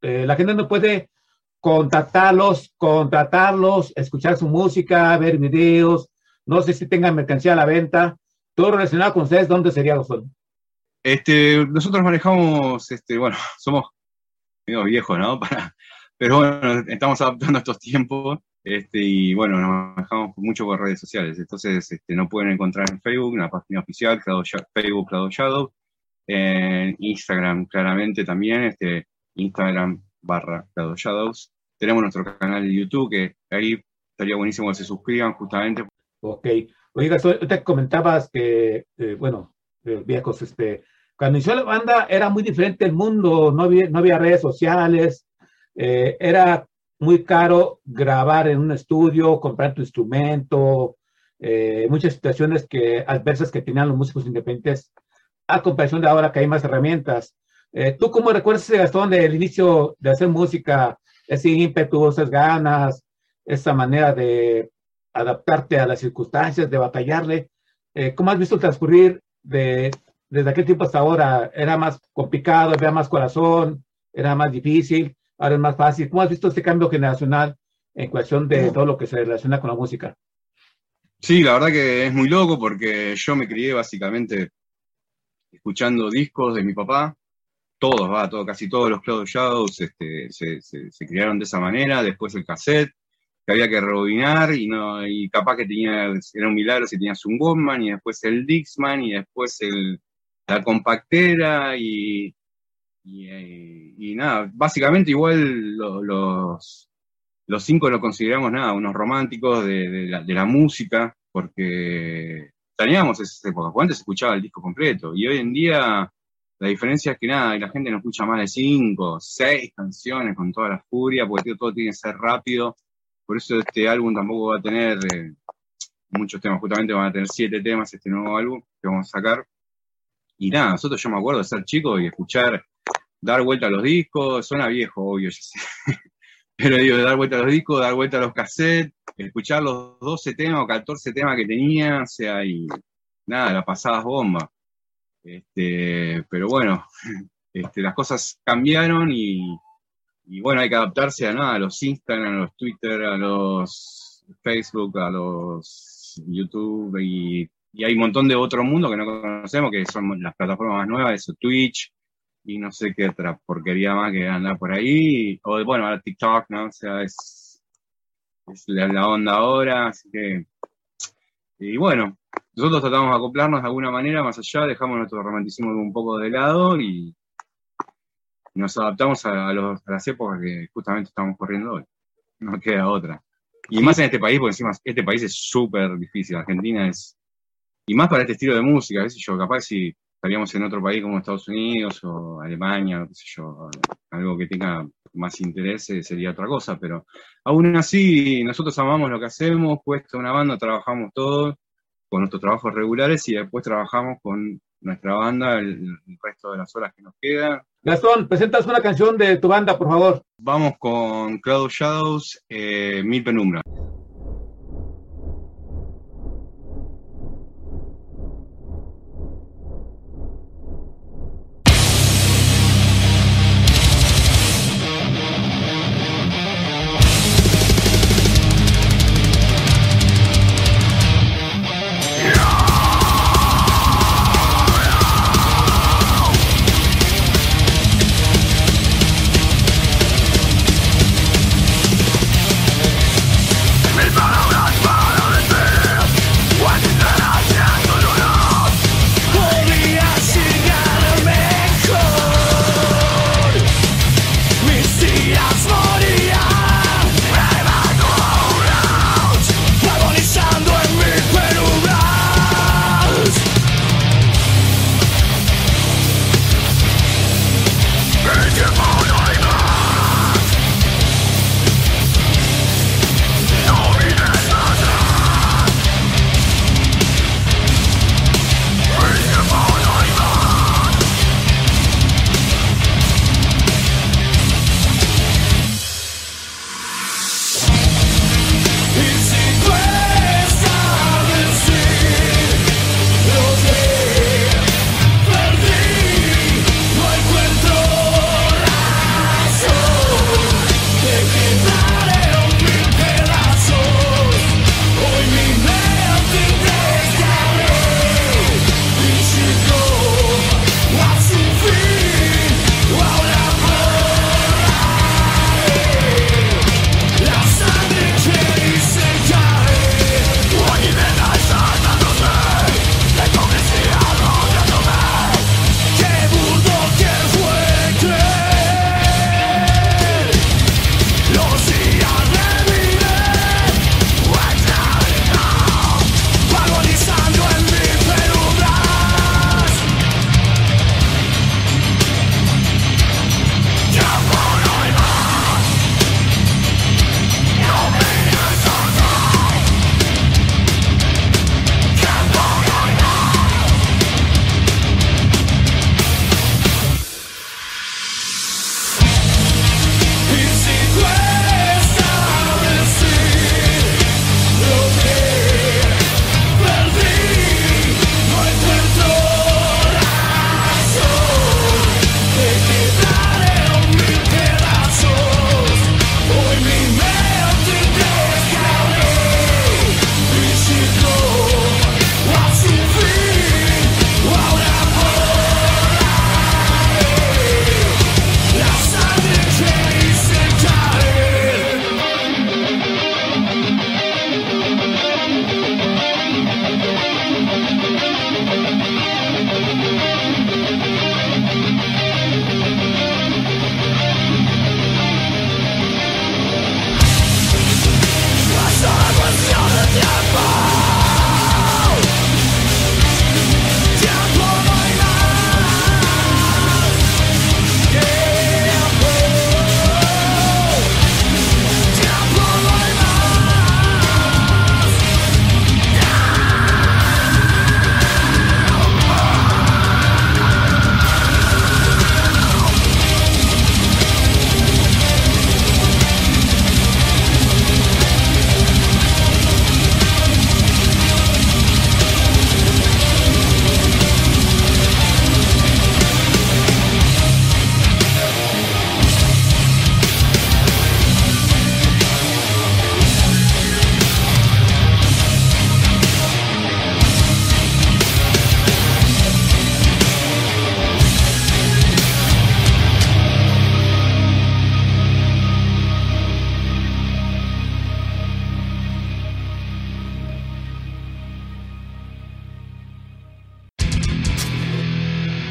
Eh, la gente no puede contactarlos, contratarlos, escuchar su música, ver videos, no sé si tengan mercancía a la venta, todo relacionado con ustedes, ¿dónde sería son? Este, nosotros manejamos, este, bueno, somos medio viejos, ¿no? Para, Pero bueno, estamos adaptando estos tiempos este, y bueno, nos manejamos mucho por redes sociales. Entonces, este, nos pueden encontrar en Facebook, en la página oficial, Facebook Cloud Shadow, en Instagram claramente también, este, Instagram barra Cloud Shadows. Tenemos nuestro canal de YouTube, que ahí estaría buenísimo que se suscriban justamente. Ok. Oiga, te comentabas que, eh, bueno, eh, viejos, este, cuando inició la banda era muy diferente el mundo, no había, no había redes sociales, eh, era muy caro grabar en un estudio, comprar tu instrumento, eh, muchas situaciones que adversas que tenían los músicos independientes a comparación de ahora que hay más herramientas. Eh, ¿Tú cómo recuerdas ese Gastón del inicio de hacer música, ese ímpetu, esas ganas, esa manera de adaptarte a las circunstancias, de batallarle? Eh, ¿Cómo has visto transcurrir de, desde aquel tiempo hasta ahora? ¿Era más complicado, había más corazón, era más difícil? Ahora es más fácil. ¿Cómo has visto este cambio generacional en cuestión de todo lo que se relaciona con la música? Sí, la verdad que es muy loco porque yo me crié básicamente escuchando discos de mi papá, todos, va, todo, casi todos los Cloud Shadows este, se, se, criaron de esa manera, después el cassette, que había que rebobinar y no y capaz que tenía era un milagro si tenías un Walkman y después el Dixman y después el, la compactera y, y, nada, básicamente igual los, los cinco lo consideramos nada, unos románticos de, la, música, porque teníamos esa época, antes escuchaba el disco completo, y hoy en día la diferencia es que nada, la gente no escucha más de cinco, seis canciones con toda la furia, porque todo tiene que ser rápido, por eso este álbum tampoco va a tener eh, muchos temas, justamente van a tener siete temas este nuevo álbum que vamos a sacar. Y nada, nosotros yo me acuerdo de ser chico y escuchar dar vuelta a los discos, suena viejo, obvio, ya sé. Pero digo, dar vuelta a los discos, dar vuelta a los cassettes, escuchar los 12 temas o 14 temas que tenía, o sea, y nada, la pasabas bomba. Este, pero bueno, este, las cosas cambiaron y, bueno, hay que adaptarse a nada, a los Instagram, a los Twitter, a los Facebook, a los YouTube y, y hay un montón de otro mundo que no conocemos, que son las plataformas más nuevas, eso, Twitch, y no sé qué otra porquería más que anda por ahí, o bueno, ahora TikTok, ¿no? O sea, es, es la, onda ahora, así que, y bueno, nosotros tratamos de acoplarnos de alguna manera más allá, dejamos nuestro romanticismo un poco de lado y nos adaptamos a, las épocas que justamente estamos corriendo hoy. No queda otra. Y más en este país, porque encima este país es súper difícil. Argentina es. Y más para este estilo de música, a yo, capaz si estaríamos en otro país como Estados Unidos o Alemania, qué sé yo, algo que tenga más interés eh, sería otra cosa, pero aún así nosotros amamos lo que hacemos, puesto una banda, trabajamos todos con nuestros trabajos regulares y después trabajamos con nuestra banda el, resto de las horas que nos quedan. Gastón, presentas una canción de tu banda, por favor. Vamos con Cloud Shadows, eh, Mil Penumbra.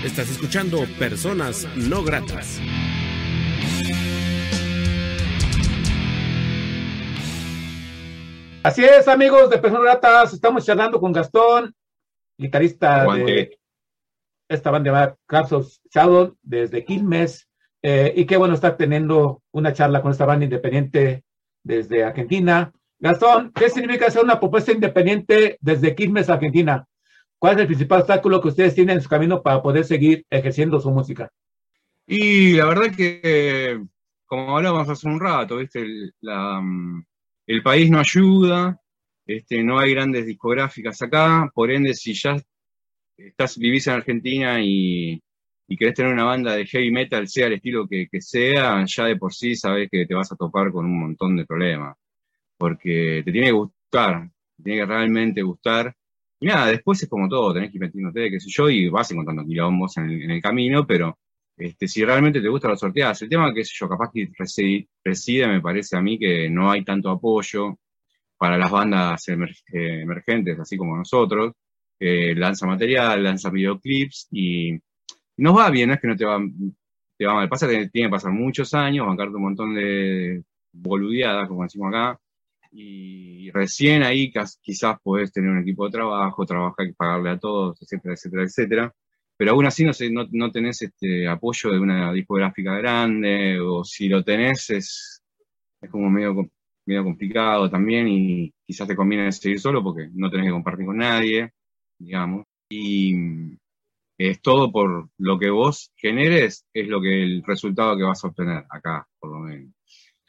Estás escuchando Personas No Gratas. Así es, amigos de Personas Gratas, estamos charlando con Gastón, guitarrista Aguante. de esta banda llamada Capsules Shadow desde Quilmes, eh, y qué bueno estar teniendo una charla con esta banda independiente desde Argentina. Gastón, ¿qué significa ser una propuesta independiente desde Quilmes, Argentina? ¿Cuál es el principal obstáculo que ustedes tienen en su camino para poder seguir ejerciendo su música? Y la verdad que, como hablábamos hace un rato, ¿viste? Mm, el país no ayuda, este, no hay grandes discográficas acá, por ende, si ya estás, vivís en Argentina y, y querés tener una banda de heavy metal, sea el estilo que, que sea, ya de por sí sabes que te vas a topar con un montón de problemas, porque te tiene que gustar, te tiene que realmente gustar. Y nada, después es como todo, tenés que ir metiéndote, qué sé yo, y vas encontrando quilombos en el, en el camino, pero este, si realmente te gusta lo sorteás. El tema, qué sé yo, capaz que reside, me parece a mí, que no hay tanto apoyo para las bandas emer- emergentes, así como nosotros. Eh, lanza material, lanza videoclips y nos va bien, no es que no te va, te va mal. Pasa que tiene que pasar muchos años, bancarte un montón de boludeadas, como decimos acá, y recién ahí quizás podés tener un equipo de trabajo, trabajar y pagarle a todos, etcétera, etcétera, etcétera. Pero aún así no, sé, no, no tenés este apoyo de una discográfica grande, o si lo tenés es, como medio, medio complicado también, y quizás te conviene seguir solo porque no tenés que compartir con nadie, digamos. Y mm, es todo por lo que vos generes, es lo que el resultado que vas a obtener acá, por lo menos.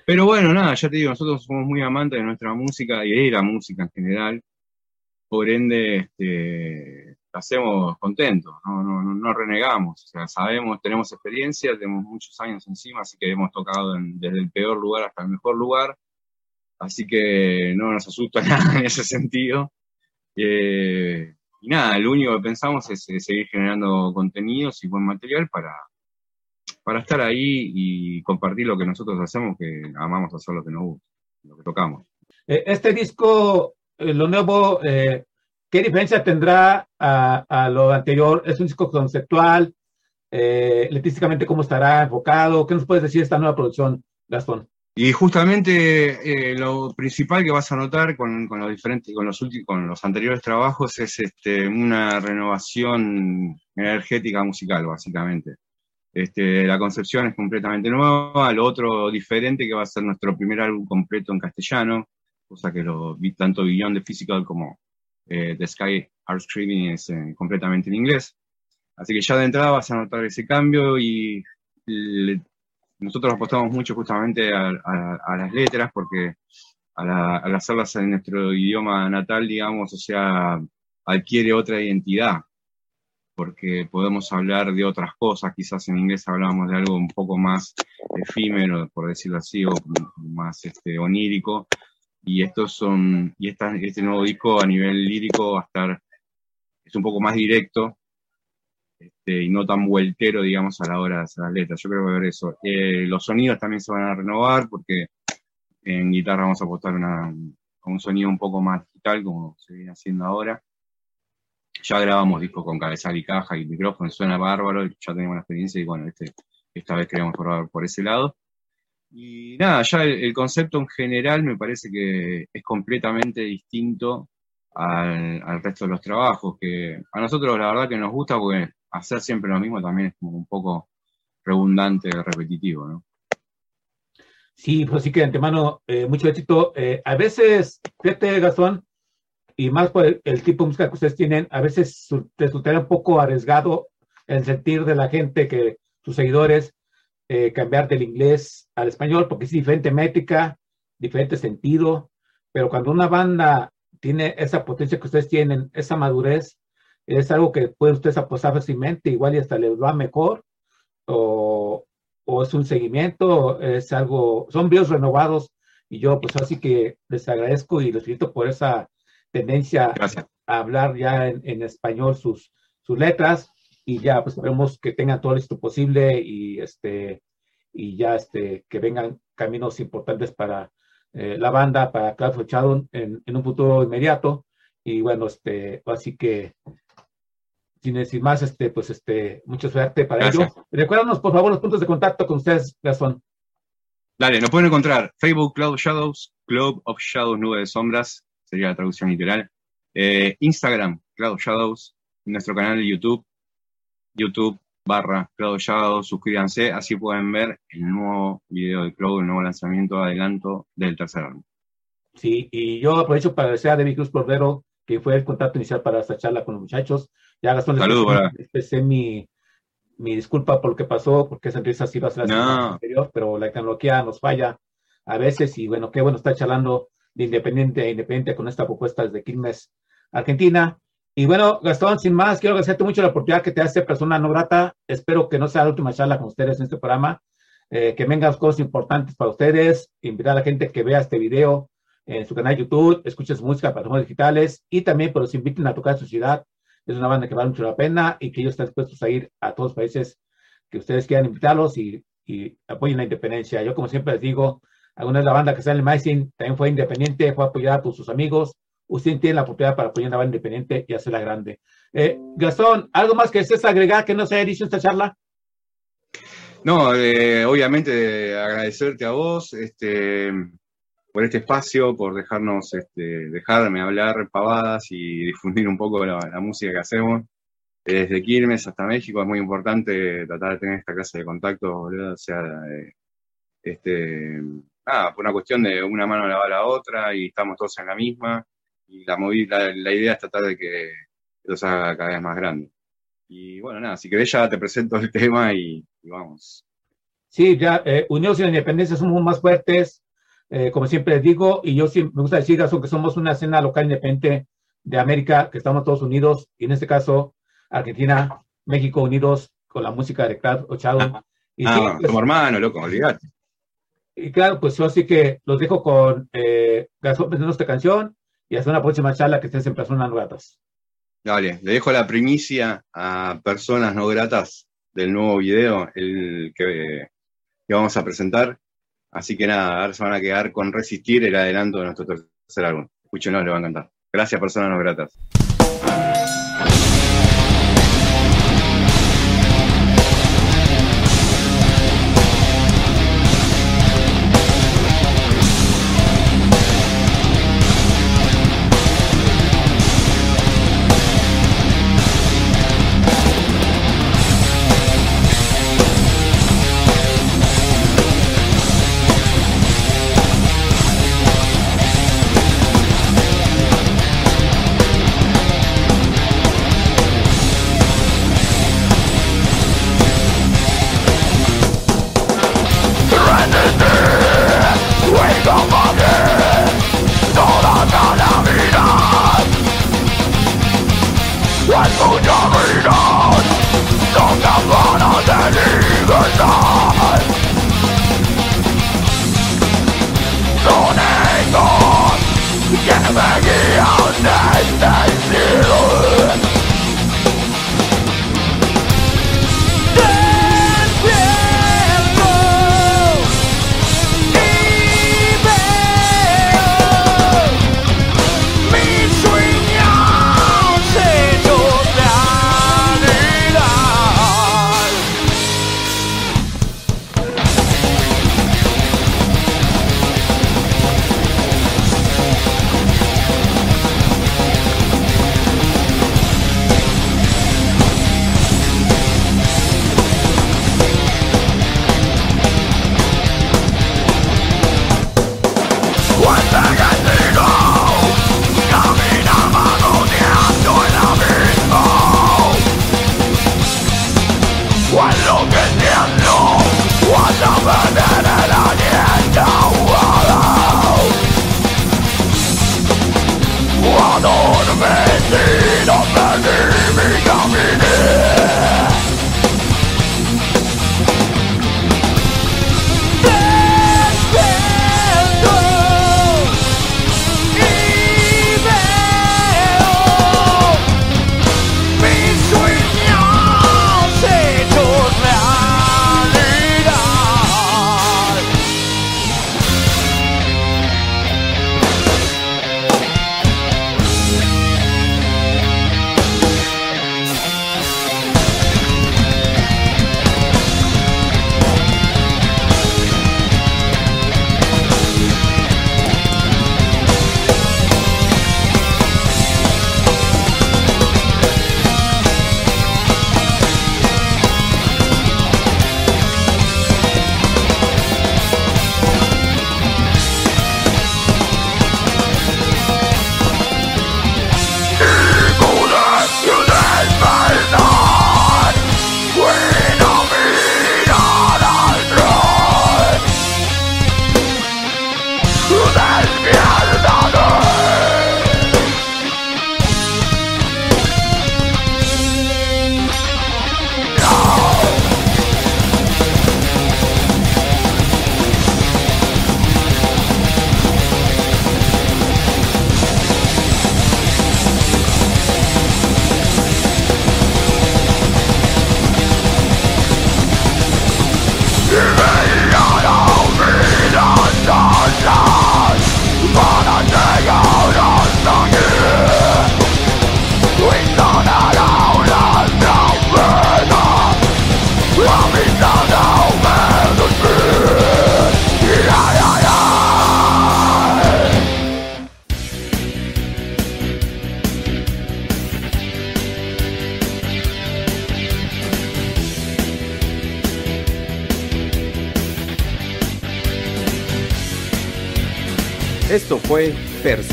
Pero bueno, nada, ya te digo, nosotros somos muy amantes de nuestra música y de la música en general. Por ende, este, hacemos contentos, no, no, no, no renegamos. O sea, sabemos, tenemos experiencia, tenemos muchos años encima, así que hemos tocado en- desde el peor lugar hasta el mejor lugar. Así que no nos asusta nada en ese sentido. Eh, y nada, lo único que pensamos es, es seguir generando contenidos y buen material para, para estar ahí y compartir lo que nosotros hacemos, que amamos hacer lo que nos gusta, lo que tocamos. Eh, Este disco, eh, lo nuevo, eh, ¿qué diferencia tendrá a, a lo anterior? ¿Es un disco conceptual? Eh, ¿Letísticamente cómo estará enfocado? ¿Qué nos puedes decir de esta nueva producción, Gastón? Y justamente eh, lo principal que vas a notar con, con los diferentes, con los últimos, con los anteriores trabajos es este, una renovación energética musical, básicamente. Este, la concepción es completamente nueva, lo otro diferente que va a ser nuestro primer álbum completo en castellano, cosa que lo vi tanto Beyond the Physical como eh, The Sky Are Screaming es eh, completamente en inglés. Así que ya de entrada vas a notar ese cambio y le- nosotros apostamos mucho justamente a, a- a las letras porque al, al hacerlas en nuestro idioma natal, digamos, o sea, adquiere otra identidad porque podemos hablar de otras cosas, quizás en inglés hablábamos de algo un poco más efímero, por decirlo así, o más este, onírico, y estos son, y esta- este nuevo disco a nivel lírico va a estar, es un poco más directo, este, y no tan vueltero, digamos, a la hora de hacer las letras. Yo creo que va a haber eso. Eh, los sonidos también se van a renovar, porque en guitarra vamos a apostar una- a un sonido un poco más digital, como se viene haciendo ahora. Ya grabamos discos con cabezal y caja y micrófono, suena bárbaro, ya tenemos la experiencia y bueno, este, esta vez queremos probar por ese lado. Y nada, ya el, concepto en general me parece que es completamente distinto al, resto de los trabajos, que a nosotros la verdad que nos gusta porque hacer siempre lo mismo también es como un poco redundante, repetitivo, ¿no? Sí, pues sí que de antemano, eh, mucho éxito. Eh, a veces, fíjate, Gastón, y más por el, el tipo de música que ustedes tienen, a veces su- resultaría un poco arriesgado el sentir de la gente que sus seguidores eh, cambiar del inglés al español, porque es diferente métrica, diferente sentido, pero cuando una banda tiene esa potencia que ustedes tienen, esa madurez, es algo que pueden ustedes apostar fácilmente, igual y hasta les va mejor, o, o es un seguimiento, es algo, son videos renovados, y yo pues así que les agradezco y les felicito por esa tendencia Gracias. a hablar ya en, en español sus, sus letras y ya pues esperemos que tengan todo listo posible y este y ya este que vengan caminos importantes para eh, la banda para Cloud Shadow en, en un futuro inmediato y bueno este así que sin, sin más, este, pues este, mucha suerte para Gracias. ello. Recuérdanos, por favor, los puntos de contacto con ustedes, Gastón. Dale, nos pueden encontrar Facebook Cloud Shadows, Club of Shadows, Nube de Sombras, sería la traducción literal. Eh, Instagram, Cloud Shadows, nuestro canal de YouTube, YouTube barra Cloud Shadows, suscríbanse, así pueden ver el nuevo video de Cloud, el nuevo lanzamiento adelanto del tercer álbum. Sí, y yo aprovecho para agradecer a David Cruz Cordero, que fue el contacto inicial para esta charla con los muchachos. Ya Gastón, Saludos, expresé- mi, mi disculpa por lo que pasó, porque esa entrevista sí iba a ser la semana No. anterior, pero la tecnología nos falla a veces y bueno, qué bueno estar charlando de independiente a independiente con esta propuesta desde Quilmes, Argentina. Y bueno, Gastón, sin más, quiero agradecerte mucho la oportunidad que te hace persona no grata. Espero que no sea la última charla con ustedes en este programa, eh, que vengan cosas importantes para ustedes, invitar a la gente que vea este video en su canal de YouTube, escuche su música para plataformas digitales y también pues los inviten a tocar su ciudad. Es una banda que vale mucho la pena y que ellos están dispuestos a ir a todos los países que ustedes quieran invitarlos y, y apoyen la independencia. Yo, como siempre les digo, alguna de la banda que está en el Maicin también fue independiente, fue apoyada por sus amigos. Usted tiene la oportunidad para apoyar a la banda independiente y hacerla grande. Eh, Gastón, ¿algo más que desees agregar que no se haya dicho en esta charla? No, eh, obviamente agradecerte a vos este, por este espacio, por dejarnos, este, dejarme hablar pavadas y difundir un poco la, la música que hacemos. Desde Quilmes hasta México es muy importante tratar de tener esta clase de contacto, boludo, o sea, eh, este, nada, por una cuestión de una mano lavar a la otra y estamos todos en la misma. Y la, movi- la, la idea es tratar de que se haga cada vez más grande. Y bueno, nada, si querés ya te presento el tema y, y vamos. Sí, ya, eh, y la independencia somos más fuertes, eh, como siempre les digo, y yo sí me gusta decir, Gastón, que somos una escena local independiente de América, que estamos todos unidos, y en este caso, Argentina, México unidos con la música de Cloud Ochado. Y, Ah, sí, pues, hermanos, loco, olvidate. Y claro, pues yo sí que los dejo con eh, Gastón presentando esta canción y hasta una próxima charla que estén en personas gratas. Dale, le dejo la primicia a personas no gratas del nuevo video, el que, vamos a presentar. Así que nada, ahora se van a quedar con Resistir, el adelanto de nuestro tercer álbum. Escúchenlo, les va a encantar. Gracias, personas no gratas.